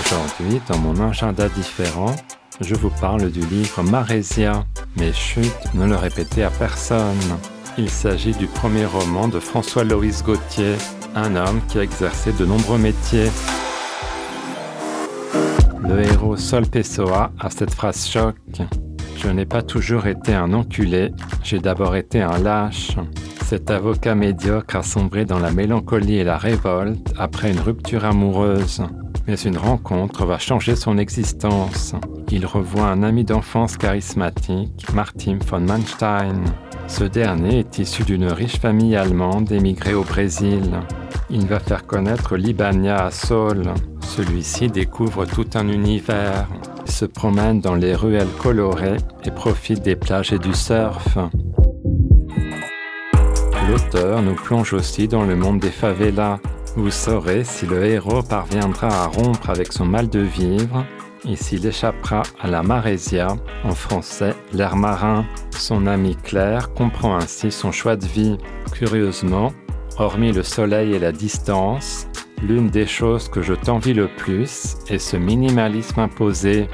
Aujourd'hui, dans mon agenda différent, je vous parle du livre Marésia. Mais chut, ne le répétez à personne. Il s'agit du premier roman de François-Loïs Gauthier, un homme qui a exercé de nombreux métiers. Le héros Sol Pessoa a cette phrase choc. Je n'ai pas toujours été un enculé, j'ai d'abord été un lâche. Cet avocat médiocre a sombré dans la mélancolie et la révolte après une rupture amoureuse. Mais une rencontre va changer son existence. Il revoit un ami d'enfance charismatique, Martin von Manstein. Ce dernier est issu d'une riche famille allemande émigrée au Brésil. Il va faire connaître Libania à Saul. Celui-ci découvre tout un univers, se promène dans les ruelles colorées et profite des plages et du surf. L'auteur nous plonge aussi dans le monde des favelas. Vous saurez si le héros parviendra à rompre avec son mal de vivre et s'il échappera à la marésia, en français l'air marin. Son ami Claire comprend ainsi son choix de vie. Curieusement, hormis le soleil et la distance, l'une des choses que je t'envie le plus est ce minimalisme imposé.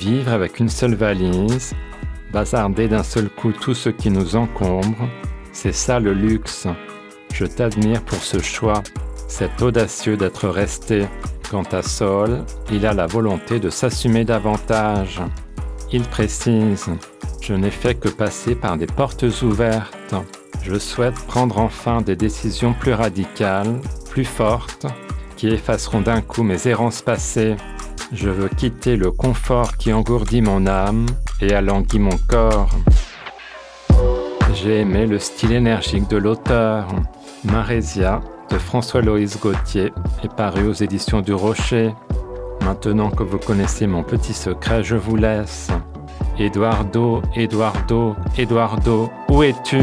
Vivre avec une seule valise, bazarder d'un seul coup tout ce qui nous encombre, c'est ça le luxe. Je t'admire pour ce choix. C'est audacieux d'être resté. Quant à Saul, il a la volonté de s'assumer davantage. Il précise Je n'ai fait que passer par des portes ouvertes. Je souhaite prendre enfin des décisions plus radicales, plus fortes, qui effaceront d'un coup mes errances passées. Je veux quitter le confort qui engourdit mon âme et alanguit mon corps. J'ai aimé le style énergique de l'auteur. Marésia de François-Loïs Gauthier est paru aux éditions du Rocher. Maintenant que vous connaissez mon petit secret, je vous laisse. Eduardo, Eduardo, Eduardo, où es-tu?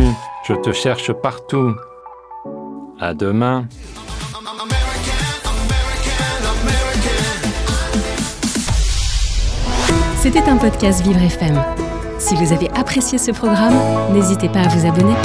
Je te cherche partout. À demain. C'était un podcast Vivre FM. Si vous avez apprécié ce programme, n'hésitez pas à vous abonner.